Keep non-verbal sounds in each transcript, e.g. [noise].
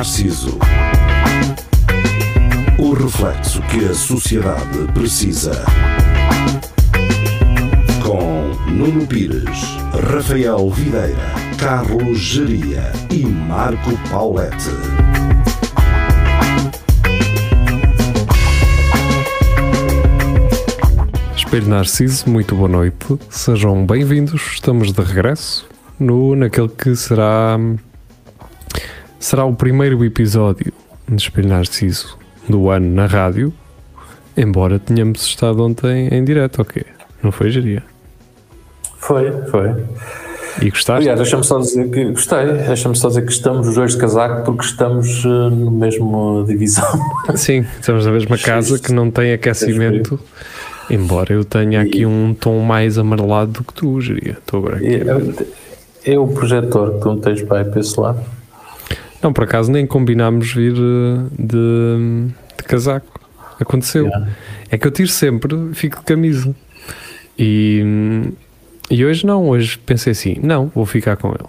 Narciso. O reflexo que a sociedade precisa. Com Nuno Pires, Rafael Videira, Carlos Geria e Marco Paulette. Espelho Narciso, muito boa noite. Sejam bem-vindos. Estamos de regresso no naquele que será será o primeiro episódio de Espelho Narciso do ano na rádio. Embora tenhamos estado ontem em direto, ok? Não foi geria? Foi, foi. E gostaste? Aliás, deixa-me só dizer que gostei, deixa-me só dizer que estamos os dois de casaco porque estamos uh, no mesmo divisão. [laughs] Sim, estamos na mesma casa que não tem aquecimento. Embora eu tenha aqui um tom mais amarelado do que tu, geria. Estou agora aqui. É, é o projetor que tu não tens para aí para esse lado? Não, por acaso nem combinámos vir eh, de, de casaco. Aconteceu. Yeah. É que eu tiro sempre, fico de camisa. E, e hoje não, hoje pensei assim, não, vou ficar com ele.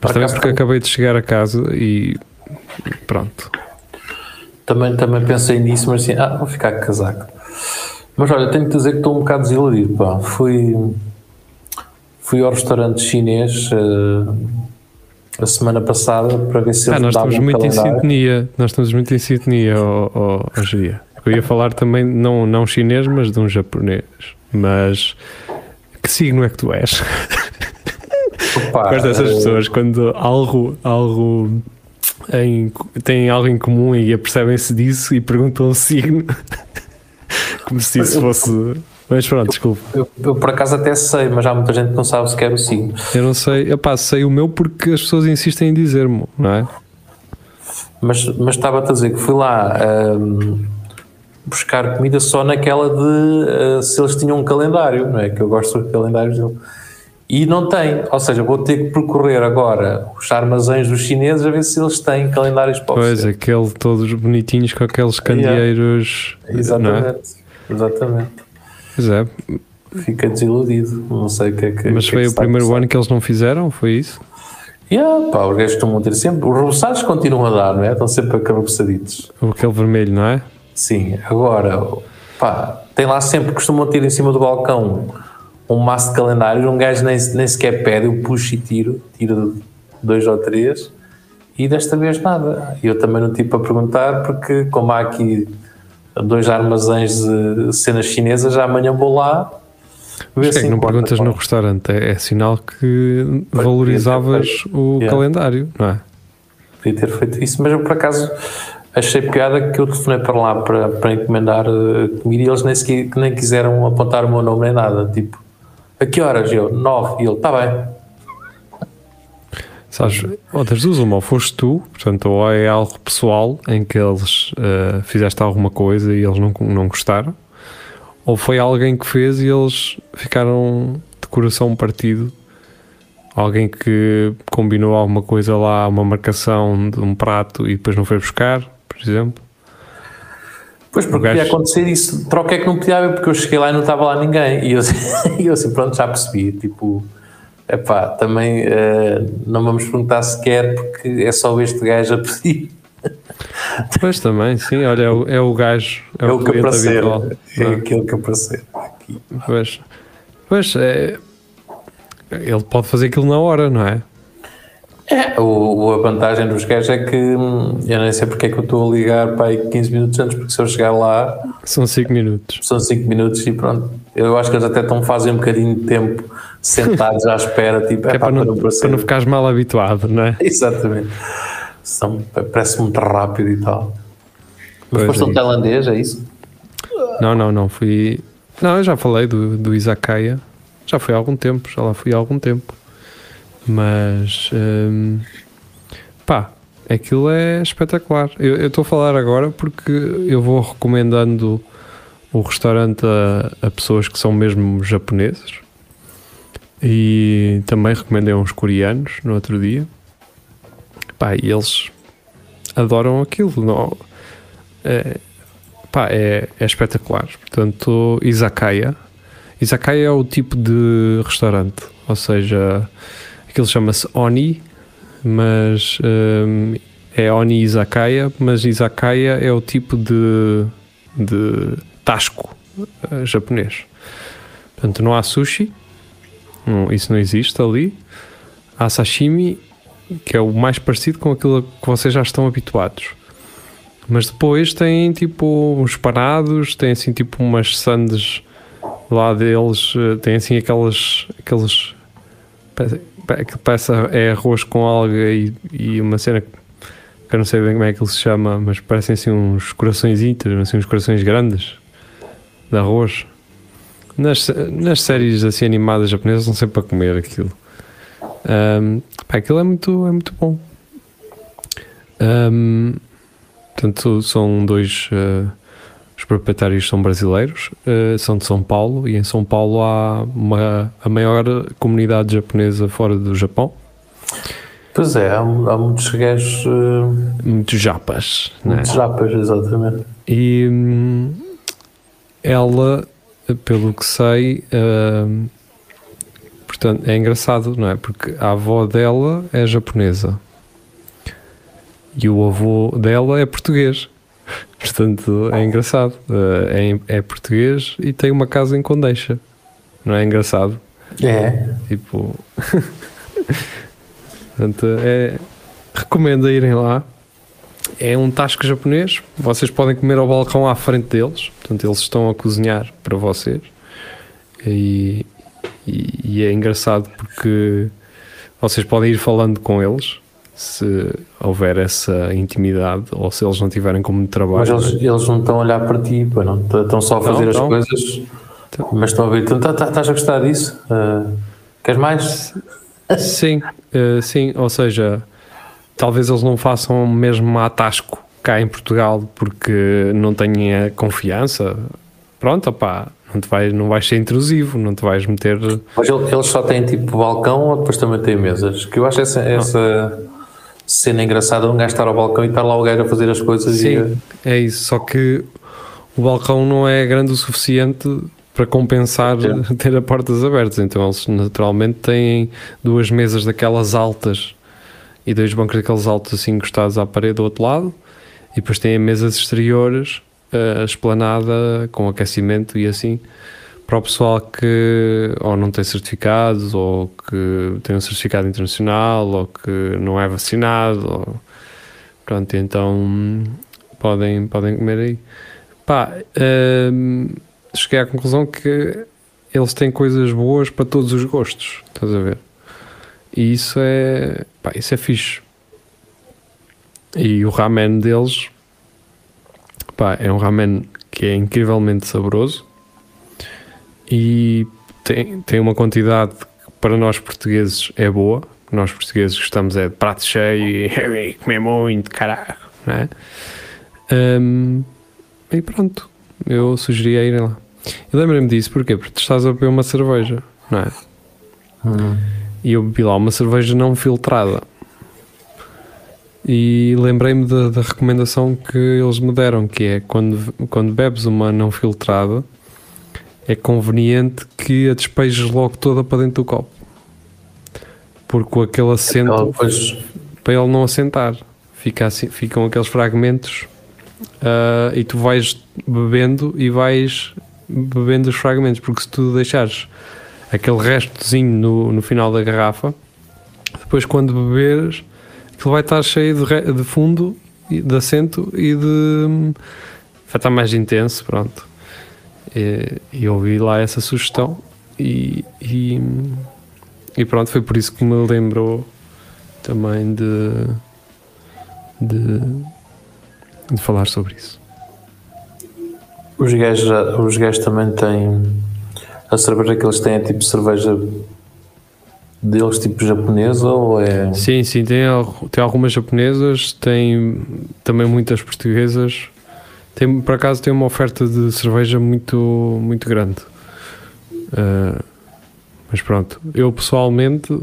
Mas também porque acabei de chegar a casa e pronto. Também, também pensei nisso, mas assim, ah, vou ficar com casaco. Mas olha, tenho que dizer que estou um bocado desiludido, pá. Fui, fui ao restaurante chinês eh, a semana passada para ver se Ah, nós estamos muito em calendário. sintonia. Nós estamos muito em sintonia, ó- ó, Geria. Eu ia falar também, não, não chinês, mas de um japonês. Mas que signo é que tu és? Opa, [laughs] Gosto dessas eh, pessoas quando algo, algo em, têm algo em comum e apercebem-se disso e perguntam o signo [laughs] como se isso fosse. Mas pronto, desculpa. Eu, eu por acaso até sei, mas há muita gente que não sabe sequer o signo. Eu não sei, epá, sei o meu porque as pessoas insistem em dizer-me, não é? Mas, mas estava-te a dizer que fui lá ahm, buscar comida só naquela de ah, se eles tinham um calendário, não é? Que eu gosto dos calendários dele. E não tem, ou seja, vou ter que percorrer agora os armazéns dos chineses a ver se eles têm calendários para Pois, aquele todos bonitinhos com aqueles candeeiros. É? Exatamente, exatamente. Pois é, Fiquei desiludido, não sei o que é que. mas que é foi que o a primeiro ano que eles não fizeram, foi isso? Yeah, pá, os gajos costumam ter sempre. Os roçados continuam a dar, não é? Estão sempre acabaçaditos. Aquele vermelho, não é? Sim, agora, pá, tem lá sempre, costumam ter em cima do balcão um maço de calendários, um gajo nem, nem sequer pede, eu puxo e tiro, tiro dois ou três, e desta vez nada. Eu também não tive para perguntar, porque como há aqui dois armazéns de cenas chinesas, já amanhã vou lá. ver Mas é que não perguntas no restaurante? É, é sinal que valorizavas o Yeah. calendário, não é? Podia ter feito isso, mas eu por acaso achei piada que eu telefonei para lá para, para encomendar eh, comida e eles nem, sequer, nem quiseram apontar o meu nome nem nada. Tipo, a que horas? Eu, nove. E ele, está bem. Sabes, ou das duas, uma, ou foste tu, portanto, ou é algo pessoal em que eles eh, fizeste alguma coisa e eles não, não gostaram, ou foi alguém que fez e eles ficaram de coração partido. Alguém que combinou alguma coisa lá, uma marcação de um prato e depois não foi buscar, por exemplo. Pois, porque gajo- podia acontecer isso. Troca é que não podia haver, porque eu cheguei lá e não estava lá ninguém. E eu, [laughs] e eu assim, pronto, já percebi. Tipo, epá, também eh, não vamos perguntar sequer, porque é só este gajo a pedir. Pois também, sim, olha, é o, é o gajo, é, É, o, o que aparecer. habitual. É não é? aquele que aparecer. Aqui. Pois, pois é, ele pode fazer aquilo na hora, não é? É, o, o- a vantagem dos gajos é que hum, eu nem sei porque é que eu estou a ligar para aí 15 minutos antes, porque se eu chegar lá São 5 minutos. são 5 minutos e pronto. Eu acho que eles até estão fazem um bocadinho de tempo sentados à espera, [laughs] tipo, é, é para não, para não ficares mal habituado, não é? [laughs] Exatamente. São, parece muito rápido e tal. Mas foste é um tailandês, é isso? Não, não, não, fui. Não, eu já falei do, do Izakaya, já foi há algum tempo, já lá fui há algum tempo. Mas hum, pá, aquilo é espetacular. Eu estou a falar agora porque eu vou recomendando o restaurante a, a pessoas que são mesmo japoneses e também recomendei uns coreanos no outro dia. Pá, e eles adoram aquilo. Não, é, pá, é, é espetacular. Portanto, Izakaya. Izakaya é o tipo de restaurante, ou seja, aquilo chama-se Oni, mas hum, é Oni Izakaya, mas Izakaya é o tipo de, de tasco uh, japonês. Portanto, não há sushi, não, isso não existe ali. Há sashimi, que é o mais parecido com aquilo que vocês já estão habituados. Mas depois tem tipo uns parados, tem assim tipo umas sandes lá deles, eh, tem assim aquelas. aqueles. Que parece é arroz com alga e, e uma cena que eu não sei bem como é que ele se chama, mas parecem assim uns corações íntegros, assim uns corações grandes de arroz. Nas, nas séries assim animadas japonesas não sempre para comer aquilo. Um, pá, aquilo é muito, é muito bom. Um, portanto, são dois. Uh, os proprietários são brasileiros, uh, são de São Paulo e em São Paulo há uma, a maior comunidade japonesa fora do Japão. Pois é, há, há muitos gajos. Uh, muitos japas. Muitos né? japas, exatamente. E hum, ela, pelo que sei, uh, portanto, é engraçado, não é? Porque a avó dela é japonesa e o avô dela é português. Portanto, é engraçado. Uh, é, é português e tem uma casa em Condeixa. Não é engraçado? É. Tipo. [laughs] Portanto, é, recomendo irem lá. É um tasco japonês. Vocês podem comer ao balcão à frente deles. Portanto, eles estão a cozinhar para vocês. E, e, e é engraçado porque vocês podem ir falando com eles se houver essa intimidade ou se eles não tiverem como trabalho. Mas eles, eles não estão a olhar para ti, não? estão só a fazer não, as não. coisas, então, mas estão a ver. Então, tá, tá, estás a gostar disso? Uh, queres mais? Sim, uh, sim, ou seja, talvez eles não façam mesmo atasco cá em Portugal porque não têm a confiança. Pronto, opá, não, te vai, não vais ser intrusivo, não te vais meter. Mas eles só têm tipo balcão ou depois também têm mesas? Que eu acho essa, essa cena engraçada um gajo estar ao balcão e estar lá o gajo a fazer as coisas. Sim, e... é isso. Só que o balcão não é grande o suficiente para compensar é. [laughs] ter as portas abertas. Então eles naturalmente têm duas mesas daquelas altas e dois bancos daqueles altos assim encostados à parede do outro lado. E depois têm mesas exteriores, a esplanada com aquecimento e assim para o pessoal que ou não tem certificados ou que tem um certificado internacional ou que não é vacinado ou, pronto, então podem, podem comer aí. Pá, hum, cheguei à conclusão que eles têm coisas boas para todos os gostos, estás a ver? E isso é, pá, isso é fixe. E o ramen deles, pá, é um ramen que é incrivelmente saboroso e tem, tem uma quantidade que para nós portugueses é boa. Nós portugueses gostamos é de prato cheio e [laughs] comer muito, caralho, não é? Um, e pronto, eu sugeria irem lá. Eu lembrei-me disso porquê? porque tu estás a beber uma cerveja, não é? Hum. E eu bebi lá uma cerveja não filtrada. E lembrei-me da, da, recomendação que eles me deram, que é quando, quando bebes uma não filtrada, é conveniente que a despejes logo toda para dentro do copo. Porque com aquele assento, depois... para ele não assentar, fica assim, ficam aqueles fragmentos uh, e tu vais bebendo e vais bebendo os fragmentos, porque se tu deixares aquele restozinho no, no final da garrafa, depois quando beberes, aquilo vai estar cheio de, re, de fundo, de assento e de. vai estar mais intenso, pronto. E, e ouvi lá essa sugestão e, e, e, pronto, foi por isso que me lembrou também de, de, de falar sobre isso. Os gajos, os gajos também têm a cerveja que eles têm é tipo cerveja deles tipo japonesa ou é. Sim, sim, tem, tem algumas japonesas, tem também muitas portuguesas tem, por acaso tem uma oferta de cerveja muito, muito grande. Uh, mas pronto, eu pessoalmente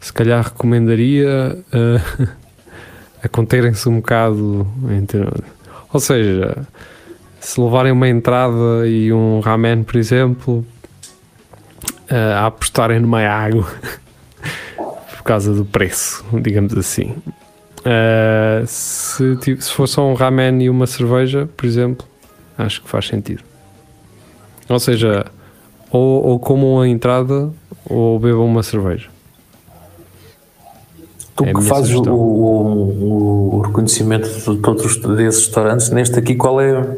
se calhar recomendaria uh, [laughs] a conterem-se um bocado. Entre, ou seja, se levarem uma entrada e um ramen, por exemplo, uh, a apostarem numa água [laughs] por causa do preço, digamos assim. Uh, se, se for só um ramen e uma cerveja, por exemplo, acho que faz sentido. Ou seja, ou, ou comam a entrada ou bebam uma cerveja. Tu É que fazes o, o- o reconhecimento de todos desses restaurantes, neste aqui, qual é,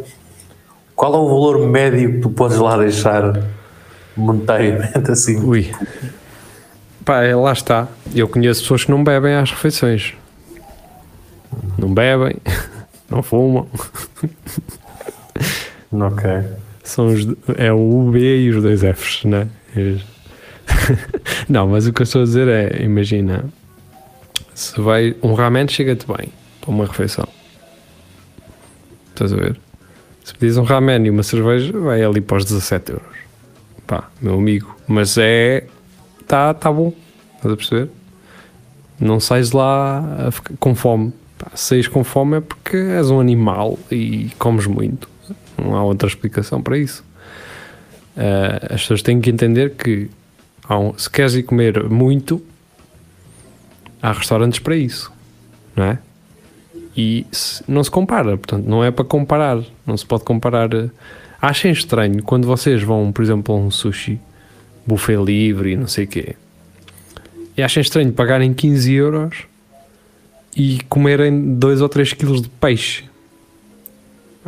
qual é o valor médio que tu podes lá deixar monetariamente assim? Ui. Pá, lá está. Eu conheço pessoas que não bebem às refeições. Não bebem, [laughs] não fumam. Ok. São os, é o UB e os dois Fs, né? [laughs] Não, mas o que eu estou a dizer é: imagina, se vai. Um ramen chega-te bem para uma refeição. Estás a ver? Se pedis um ramen e uma cerveja, vai ali para os 17 euros. Pá, meu amigo. Mas é. Tá, tá bom. Estás a perceber? Não sais lá ficar com fome. Pá, com fome é porque és um animal e comes muito. Não há outra explicação para isso. Ah, as pessoas têm que entender que um- se queres ir comer muito, há restaurantes para isso, não é? E se- não se compara, portanto, não é para comparar, não se pode comparar. Achem estranho quando vocês vão, por exemplo, a um sushi, buffet livre e não sei o quê, e achem estranho pagarem 15 euros e comerem 2 ou 3 quilos de peixe.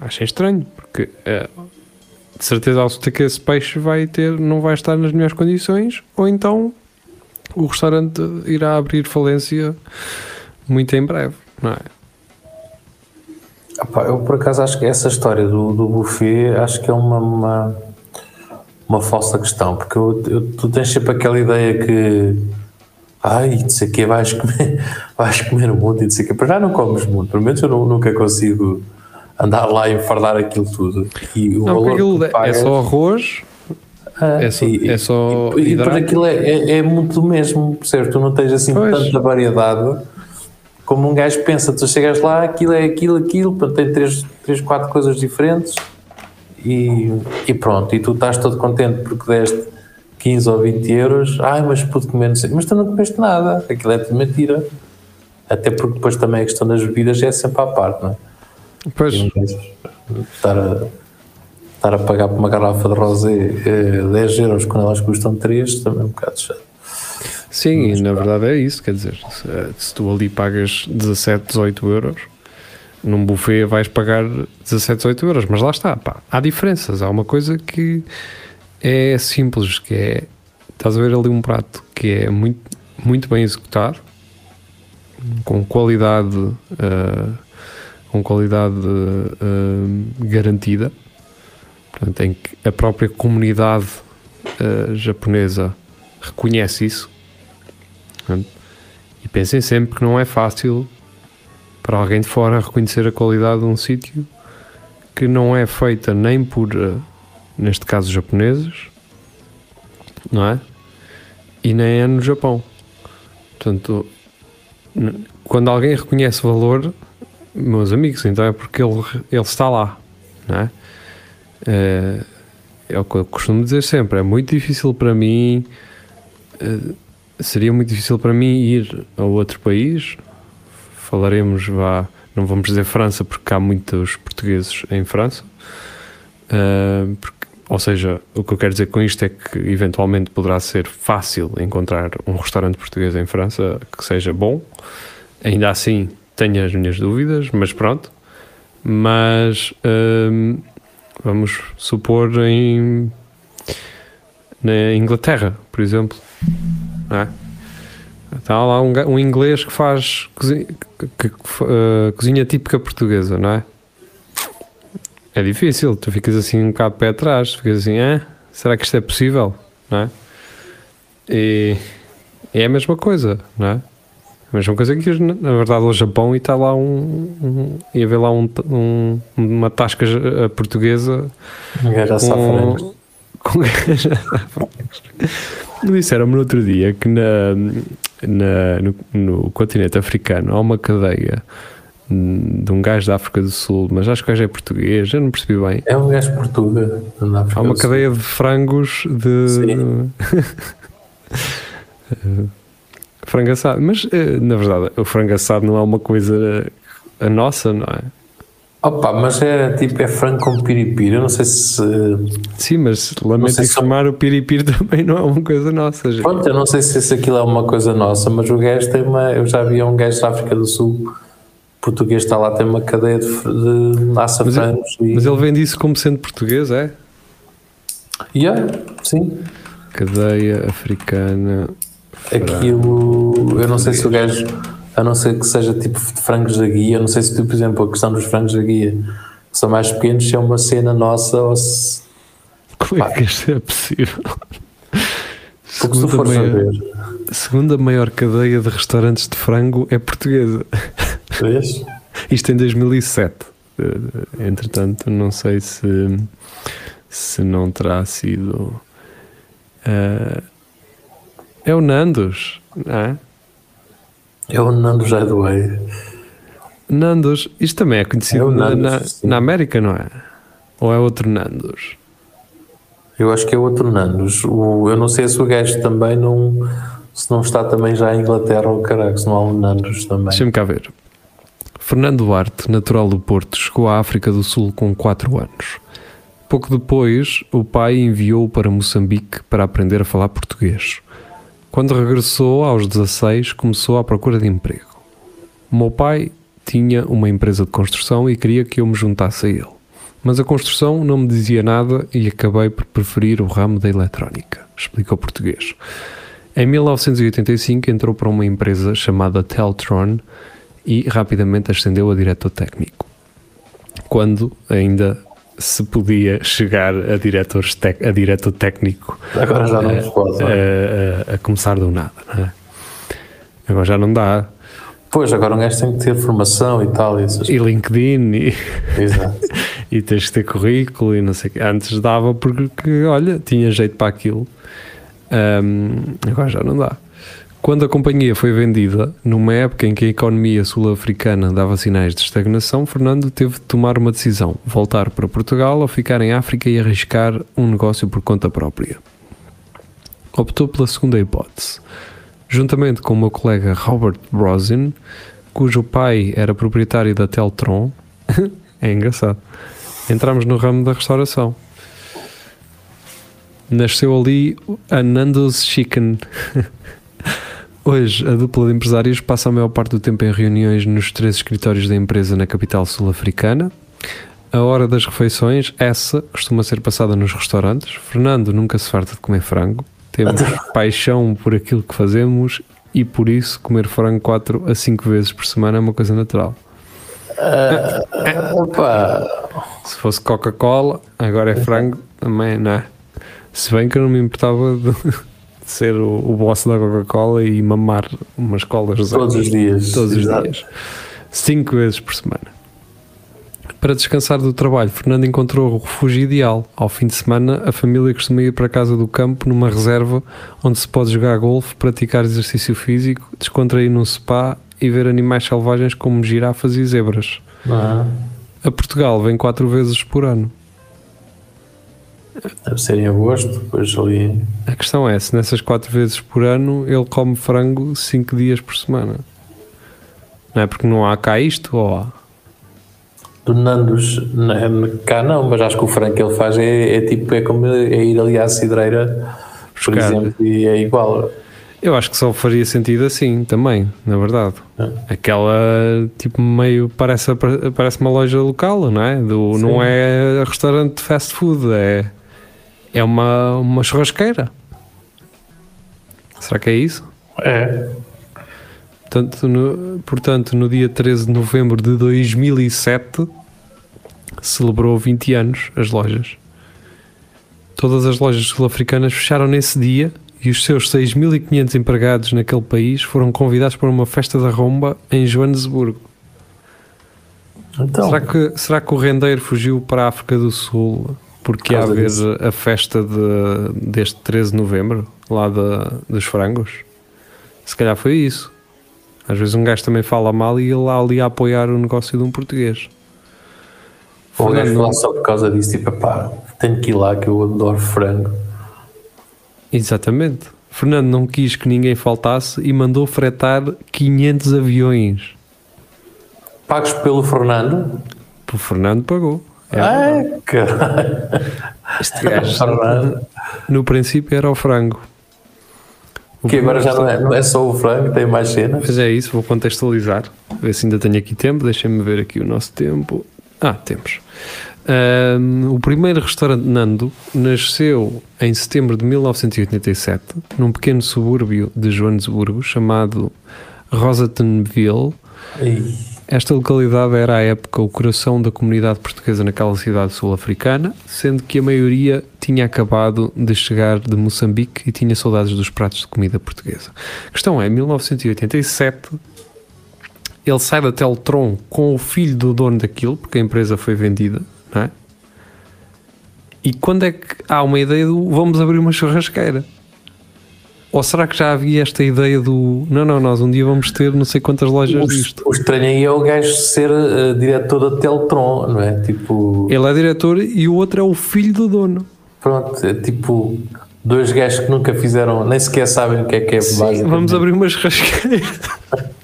Achem estranho, porque eh, de certeza absoluta que esse peixe vai ter, não vai estar nas melhores condições, ou então o restaurante irá abrir falência muito em breve, não é? Epá, eu por acaso acho que essa história do, do buffet acho que é uma, uma, uma falsa questão, porque eu, eu- tu tens sempre aquela ideia que ai, não sei o que, vais comer, [laughs] vais comer muito e não sei o que, para já não comes muito, pelo menos eu nu- nunca consigo andar lá e enfardar aquilo tudo. E o Não, valor aquilo que é pagas- só arroz, Ah, é só- é só e, e, depois aquilo é, é, é muito mesmo, percebes? Tu não tens assim Pois. tanta variedade como um gajo pensa. Tu chegas lá, aquilo é aquilo, aquilo, tem três, três, quatro coisas diferentes e, e pronto. E tu estás todo contente porque deste 15 ou 20 euros. Ai, mas pude comer, não sei. Mas tu não comeste nada, aquilo é tudo mentira. Até porque depois também a questão das bebidas é sempre à parte, não é? pois, estar a, estar a pagar por uma garrafa de rosé eh, 10 euros quando elas custam 3 também é um bocado chato. sim, e na verdade é isso, quer dizer, se, se tu ali pagas 17, 18 euros, num buffet vais pagar 17, 18 euros, mas lá está, pá, há diferenças, há uma coisa que é simples, que é, estás a ver ali um prato que é muito, muito bem executado, com qualidade, ah, com qualidade ah, garantida, portanto, em que a própria comunidade ah, japonesa reconhece isso. Portanto, E pensem sempre que não é fácil para alguém de fora reconhecer a qualidade de um sítio que não é feita nem por, neste caso, japoneses, não é? E nem é no Japão. Portanto, quando alguém reconhece valor, meus amigos, então é porque ele, ele está lá, não é? Eh, é o que eu costumo dizer sempre, é muito difícil para mim eh, seria muito difícil para mim ir a outro país. Falaremos, vá, não vamos dizer França, porque há muitos portugueses em França. Porque- ou seja, o que eu quero dizer com isto é que eventualmente poderá ser fácil encontrar um restaurante português em França que seja bom. Ainda assim, tenho as minhas dúvidas, mas pronto. Mas ah, vamos supor em na Inglaterra, por exemplo é? Está lá um, um inglês que faz cozinha, que, que, eh, cozinha típica portuguesa, não é? É difícil, tu ficas assim um bocado de pé atrás, ficas assim, ah, será que isto é possível? Não é? E é a mesma coisa, não é? A mesma coisa que na verdade ao Japão e está lá um, um ia ver lá um, um- uma tasca eh, portuguesa Um gajo a com, com [laughs] açafranas. Disseram-me no outro dia que na, na- no, no continente africano há uma cadeia de um gajo da África do Sul, mas acho que o gajo é português, eu não percebi bem. É um gajo português. Há uma cadeia de frangos de Sim. [laughs] Frango assado. Mas, eh, na verdade, o frango assado não é uma coisa a nossa, não é? Opa, mas é tipo, é frango com piripiri. Eu não sei se. Sim, mas lamento sei se- informar, o piripiri [laughs] também não é uma coisa nossa. gente. Pronto, eu não sei se, se aquilo é uma coisa nossa, mas o gajo tem uma. Eu já vi um gajo da África do Sul, português está lá, tem uma cadeia de, de açafranos e. Mas ele vende isso como sendo português, é? Yeah, sim. Cadeia africana. Aquilo. Eu não sei se o gajo. A não ser que seja tipo de frangos da guia, eu não sei se tu, por exemplo, a questão dos frangos da guia, que são mais pequenos, se é uma cena nossa ou se. Como é que isto é possível? Porque se tu Segunda a maior, ver. segunda maior cadeia de restaurantes de frango é portuguesa. Vês? Isto em 2007. Eh, Entretanto, não sei se, se não terá sido. eh, é o Nandos, não é? É o Nando já doei. Nandos, isto também é conhecido É na, Nandos, na, na América, não é? Ou é outro Nandos? Eu acho que é outro Nandos. O, eu não sei se o gajo também não. Se não está também já em Inglaterra ou caraca, se não há um Nandos também. Deixa-me cá ver. Fernando Duarte, natural do Porto, chegou à África do Sul com 4 anos. Pouco depois, o pai enviou-o para Moçambique para aprender a falar português. Quando regressou aos 16, começou à procura de emprego. O meu pai tinha uma empresa de construção e queria que eu me juntasse a ele. Mas a construção não me dizia nada e acabei por preferir o ramo da eletrónica, explica o português. Em 1985 entrou para uma empresa chamada Teltron e rapidamente ascendeu a diretor técnico. Quando ainda se podia chegar a diretor, a diretor técnico Agora já não se pode. não é? a, a- a começar do nada. não é? Agora já não dá. Pois, agora um gajo tem que ter formação e tal. E essas... E LinkedIn e, Exato. [laughs] e tens de ter currículo e não sei o quê. Antes dava porque, olha, tinha jeito para aquilo. Ahm, agora já não dá. Quando a companhia foi vendida, numa época em que a economia sul-africana dava sinais de estagnação, Fernando teve de tomar uma decisão: voltar para Portugal ou ficar em África e arriscar um negócio por conta própria. Optou pela segunda hipótese. Juntamente com o meu colega Robert Brosin, cujo pai era proprietário da Teltron, [laughs] é engraçado, entramos no ramo da restauração. Nasceu ali a Nando's Chicken. [laughs] Hoje, a dupla de empresários passa a maior parte do tempo em reuniões nos três escritórios da empresa na capital sul-africana. A hora das refeições, essa costuma ser passada nos restaurantes. Fernando nunca se farta de comer frango. Temos paixão por aquilo que fazemos e por isso comer frango 4 a 5 vezes por semana é uma coisa natural. Opa, Se fosse Coca-Cola, agora é frango, também não é? Se bem que eu não me importava de, de ser o, o boss da Coca-Cola e mamar umas colas todos os dias. todos os Exato. dias, cinco vezes por semana. Para descansar do trabalho, Fernando encontrou o refúgio ideal. Ao fim de semana, a família costuma ir para a casa do campo, numa reserva onde se pode jogar golfe, praticar exercício físico, descontrair num spa e ver animais selvagens como girafas e zebras. Ah, A Portugal vem quatro vezes por ano. Deve ser em agosto, depois ali. A questão é, se nessas quatro vezes por ano ele come frango cinco dias por semana. Não é porque não há cá isto ou há? Do Nandos, cá não, mas acho que o frango que ele faz é, é tipo, é como é ir ali à cidreira, por Buscar. exemplo, e é igual. Eu acho que só faria sentido assim também, na verdade. É. Aquela tipo meio parece, parece uma loja local, não é? Do, Sim. não é restaurante de fast food, é, é uma, uma churrasqueira. Será que é isso? É. Portanto no, portanto, no dia 13 de novembro de 2007, celebrou 20 anos as lojas. Todas as lojas sul-africanas fecharam nesse dia e os seus 6.500 empregados naquele país foram convidados para uma festa da romba em Joanesburgo. Então, Será, que, será que o rendeiro fugiu para a África do Sul porque causa haver disso. a festa de, deste 13 de novembro, lá da- dos frangos? Se calhar foi isso. Às vezes um gajo também fala mal e ele lá ali a apoiar o negócio de um português. o gajo foi lá só por causa disso, tipo, pá, tenho que ir lá que eu adoro frango. Exatamente. Fernando não quis que ninguém faltasse e mandou fretar 500 aviões. Pagos pelo Fernando? O Fernando pagou. É Ai, caralho. Este gajo, Fernando. no princípio, era o frango. O Que agora já não é, não é só o frango, tem mais cenas. Mas é isso, vou contextualizar. Ver se ainda tenho aqui tempo. Deixem-me ver aqui o nosso tempo. Ah, temos. Ahm, o primeiro restaurante Nando nasceu em setembro de 1987 num pequeno subúrbio de Joanesburgo chamado Rosatonville. Esta localidade era à época o coração da comunidade portuguesa naquela cidade sul-africana, sendo que a maioria tinha acabado de chegar de Moçambique e tinha saudades dos pratos de comida portuguesa. A questão é, em 1987, ele sai da Teltron com o filho do dono daquilo, porque a empresa foi vendida, não é? E quando é que há uma ideia do vamos abrir uma churrasqueira? Ou será que já havia esta ideia do não, não, nós um dia vamos ter não sei quantas lojas o, disto? o estranho aí é o gajo ser eh, diretor da Teltron, não é? Tipo, Ele é diretor e o outro é o filho do dono. pronto, é tipo dois gajos que nunca fizeram, nem sequer sabem o que é que é basicamente. Vamos abrir uma churrasqueira. [laughs]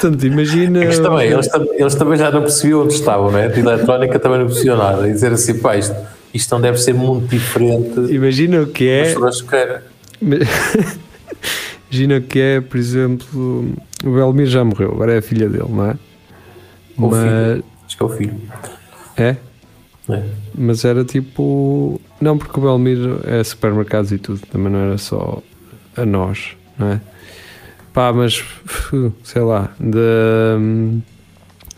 Portanto, imagina. Mas também, eles, eles também já não percebiam onde estavam, não é? A eletrónica também não percebeu nada. E dizer assim, pá, isto, isto não deve ser muito diferente Imagina o que é. Imagina [laughs] que é, por exemplo, o Belmir já morreu, agora é a filha dele, não é? O Mas filho. Acho que é o filho. é, é? mas era tipo, não porque o Belmir é supermercados e tudo, também não era só a nós, não é? Pá, mas [laughs] sei lá, de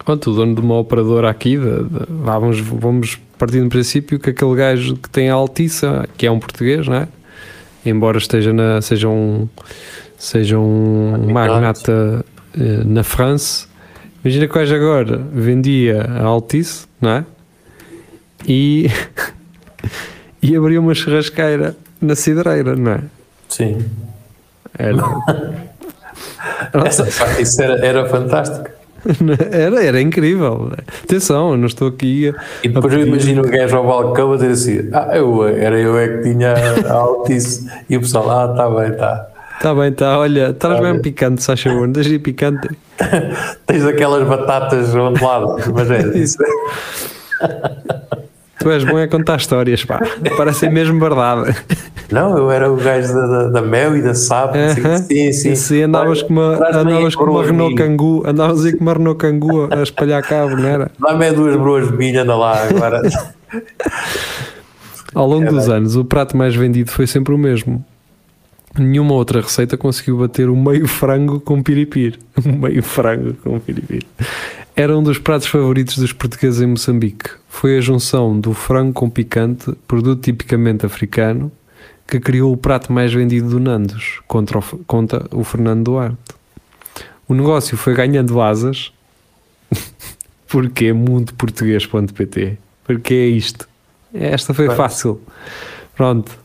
pronto, o dono de uma operadora aqui, de, de- vamos, vamos partir do princípio que aquele gajo que tem a Altiça, que é um português, não é? Embora esteja na, seja um, seja um magnata eh, na França, imagina que gajo agora vendia a Altice, não é? E, [laughs] e abria uma churrasqueira na cidreira, não é? Sim. Era, [laughs] Essa, isso era, era fantástico. [laughs] era, era incrível. Atenção, eu não estou aqui a, E depois eu imagino o gajo ao balcão a dizer assim: Ah, eu, era eu é que tinha a altice. E o pessoal, ah, está bem, está. Está bem, está. Olha, traz Tá mesmo bem. picante, se achas bom. Deixa picante. [laughs] Tens aquelas batatas onduladas, mas é [laughs] isso. Tu és bom é contar histórias, pá. Parecem mesmo verdade. Não, eu era o gajo da, da, da Mel e da Sap. Aham. Sim, sim. Sim, andavas com uma, andavas com uma Renault. Kangoo, andavas aí com uma Renault Kangoo a espalhar cabo, não era? Dá-me aí duas broas de milho, anda lá agora. [laughs] Ao longo dos Caralho. anos, o prato mais vendido foi sempre o mesmo. Nenhuma outra receita conseguiu bater o meio frango com piripir. Um [laughs] meio frango com piripir. Era um dos pratos favoritos dos portugueses em Moçambique. Foi a junção do frango com picante, produto tipicamente africano, que criou o prato mais vendido do Nandos, contra o, conta o Fernando Duarte. O negócio foi ganhando asas, [laughs] porque é mundoportuguês.pt. Porque é isto. Esta foi Pois. fácil. Pronto.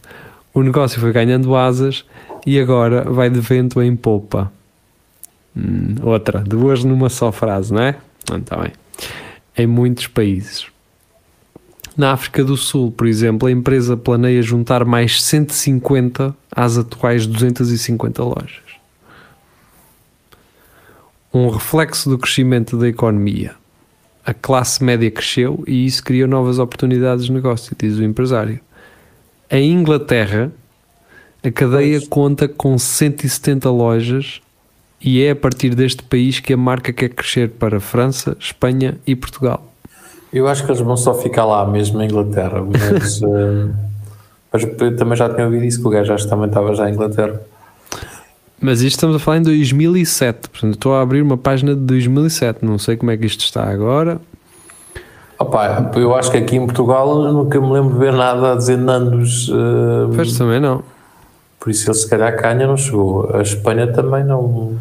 O negócio foi ganhando asas e agora vai de vento em popa. Hum, outra, duas numa só frase, não é? Está bem. Em muitos países. Na África do Sul, por exemplo, a empresa planeia juntar mais 150 às atuais 250 lojas. Um reflexo do crescimento da economia. A classe média cresceu e isso criou novas oportunidades de negócio, diz o empresário. Em Inglaterra, a cadeia conta com 170 lojas e é a partir deste país que a marca quer crescer para França, Espanha e Portugal. Eu acho que eles vão só ficar lá mesmo em Inglaterra, mas, [laughs] eh, mas eu também já tinha ouvido isso, que o gajo acho que também estava já em Inglaterra. Mas isto estamos a falar em 2007, portanto estou a abrir uma página de 2007, não sei como é que isto está agora. Opa, eu acho que aqui em Portugal nunca me lembro de ver nada a dizer Nandos, eh, Pois também não. por isso ele se calhar cá ainda não chegou. A Espanha também não.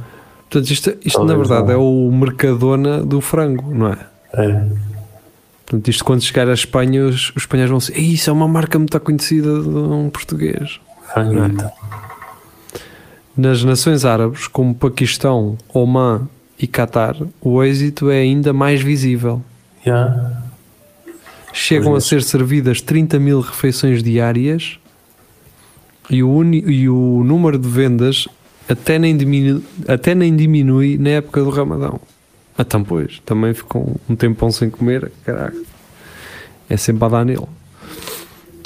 Portanto, isto, isto na verdade não. é o Mercadona do frango, não é? É. Portanto, isto quando chegar à Espanha, os, os espanhóis vão dizer: Isso é uma marca muito conhecida de um português. Franguita. Nas nações árabes, como Paquistão, Oman e Catar, o êxito é ainda mais visível. Yeah. Chegam a Pois é. ser servidas 30 mil refeições diárias e o, uni, e o número de vendas até nem, diminui, até nem diminui na época do Ramadão. Então, pois, também ficou um tempão sem comer, caraca. É sempre a dar nele.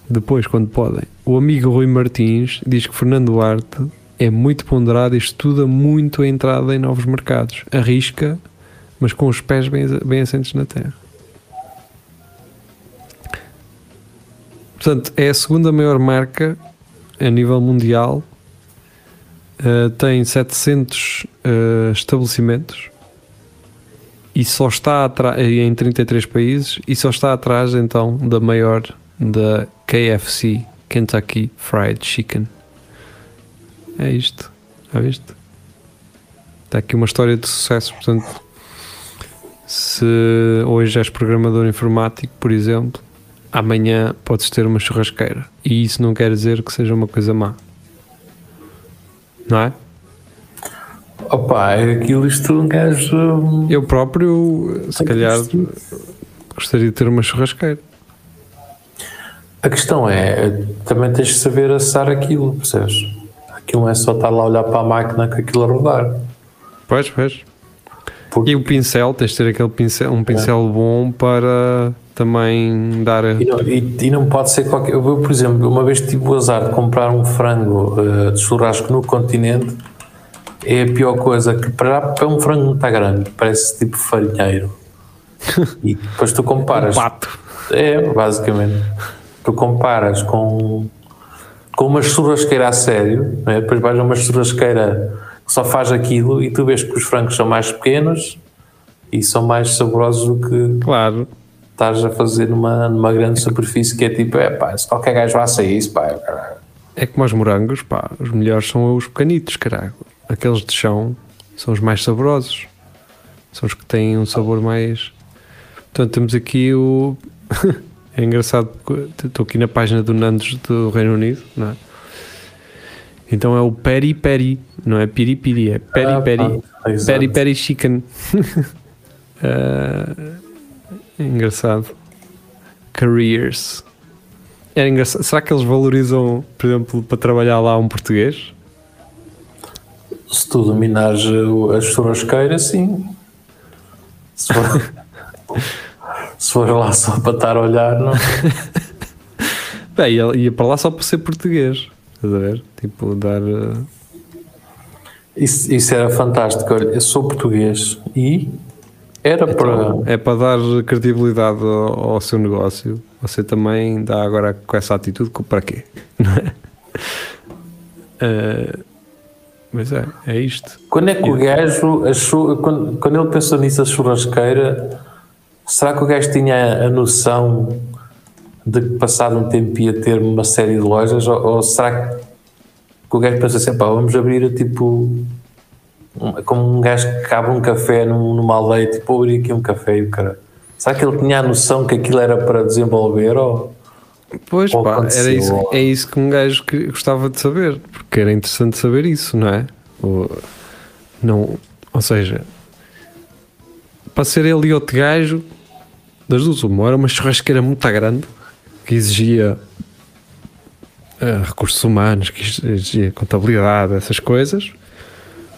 Depois, quando podem. O amigo Rui Martins diz que Fernando Duarte é muito ponderado e estuda muito a entrada em novos mercados. Arrisca, mas com os pés bem, bem assentes na terra. Portanto, é a segunda maior marca a nível mundial. Uh, tem 700 uh, estabelecimentos e só está atrás em 33 países e só está atrás então da maior da KFC Kentucky Fried Chicken. É isto. Já viste? Está aqui uma história de sucesso portanto se hoje és programador informático por exemplo amanhã podes ter uma churrasqueira. E isso não quer dizer que seja uma coisa má. Não é? Opa, é aquilo isto um gajo. Eu próprio, se calhar, gostaria de ter uma churrasqueira. A questão é, também tens de saber assar aquilo, percebes? Aquilo não é só estar lá a olhar para a máquina com aquilo a rodar. Pois, pois. Porque... E o pincel, tens de ter aquele pincel, um pincel é. bom para também dar. E não, e, e não, pode ser qualquer. Eu, por exemplo, uma vez tive o azar de comprar um frango uh, de churrasco no continente é a pior coisa que para, para um frango não está grande, parece tipo farinheiro. [laughs] e depois tu comparas. Um pato. É, basicamente. Tu comparas com, com uma churrasqueira a sério, né? depois vais a uma churrasqueira que só faz aquilo e tu vês que os frangos são mais pequenos e são mais saborosos do que claro. estás a fazer numa, numa grande superfície que é tipo, é pá, se qualquer gajo faça isso, pá, é como os morangos, pá, os melhores são os pequenitos, caralho aqueles de chão são os mais saborosos. São os que têm um sabor mais. Portanto, temos aqui o. [laughs] é engraçado, estou aqui na página do Nandos do Reino Unido, não é? Então é o Peri Peri, não é Piri Piri, é Peri ah, Peri. peri Peri Chicken. uh, [laughs] é engraçado. Careers. É engraçado. Será que eles valorizam, por exemplo, para trabalhar lá um português? Se tu dominares a churrasqueira, sim. Se for, [laughs] se for lá só para estar a olhar, não. [laughs] Bem, ia para lá só para ser português. Estás a ver? Tipo, dar. Uh... Isso, isso era fantástico. Olha, eu sou português e era então, para. É para dar credibilidade ao, ao, seu negócio. Você também dá agora com essa atitude para quê? [laughs] Não é? Uh, mas é, é isto. Quando é que o gajo achou, quando, quando ele pensou nisso, a churrasqueira, será que o gajo tinha a noção de que passado um tempo ia ter uma série de lojas? Ou, ou será que o gajo pensou assim, pá, vamos abrir tipo como um gajo que abre um café num, numa aldeia, tipo, abrir aqui um café e o cara. Será que ele tinha a noção que aquilo era para desenvolver ou Pois pá, era isso, é isso que um gajo que gostava de saber, porque era interessante saber isso, não é? Ou, não, ou seja, para ser ele e outro gajo, das duas, uma era uma churrasqueira muito grande que exigia uh, recursos humanos, que exigia contabilidade, essas coisas,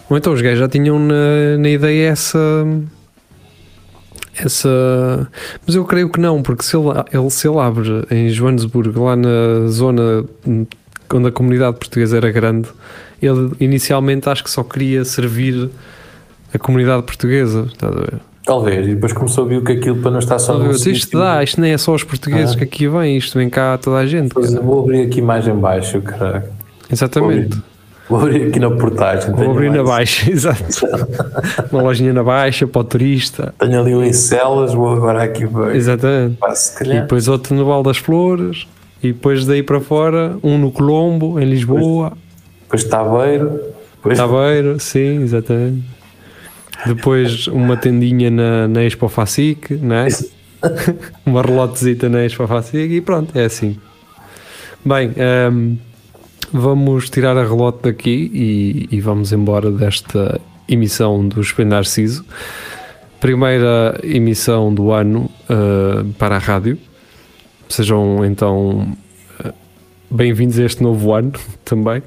ou então os gajos já tinham na, na ideia essa essa. Mas eu creio que não, porque se ele, ele, se ele abre em Joanesburgo, lá na zona onde a comunidade portuguesa era grande, ele inicialmente acho que só queria servir a comunidade portuguesa. Estás a ver? Talvez, e depois começou a ver que aquilo para não estar só no Isto dá, isto nem é só os portugueses ah. que aqui vêm, isto vem cá toda a gente. Pois, vou abrir aqui mais em baixo, caralho. Exatamente. Vou abrir aqui na portagem. Vou abrir mais. na baixa, [laughs] exato. Uma lojinha na baixa para o turista. Tenho ali um em Celas, vou agora aqui ver. Exatamente. e depois outro no Val das Flores. E depois daí para fora, um no Colombo, em Lisboa. Depois, depois Taveiro. Depois... Taveiro, sim, exatamente. Depois uma tendinha na, na Expo Facic, não é? [laughs] uma relotezita na Expo Facic e pronto, é assim. Bem, um, vamos tirar a relote daqui e, e vamos embora desta emissão do Espelho Narciso. Primeira emissão do ano uh, para a rádio. Sejam então uh, bem-vindos a este novo ano [laughs] também.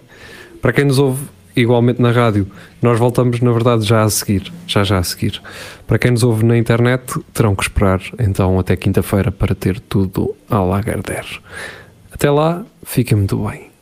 Para quem nos ouve igualmente na rádio, nós voltamos na verdade já a seguir, já já a seguir. Para quem nos ouve na internet, terão que esperar então até quinta-feira para ter tudo à Lagardère. Até lá, fiquem muito bem.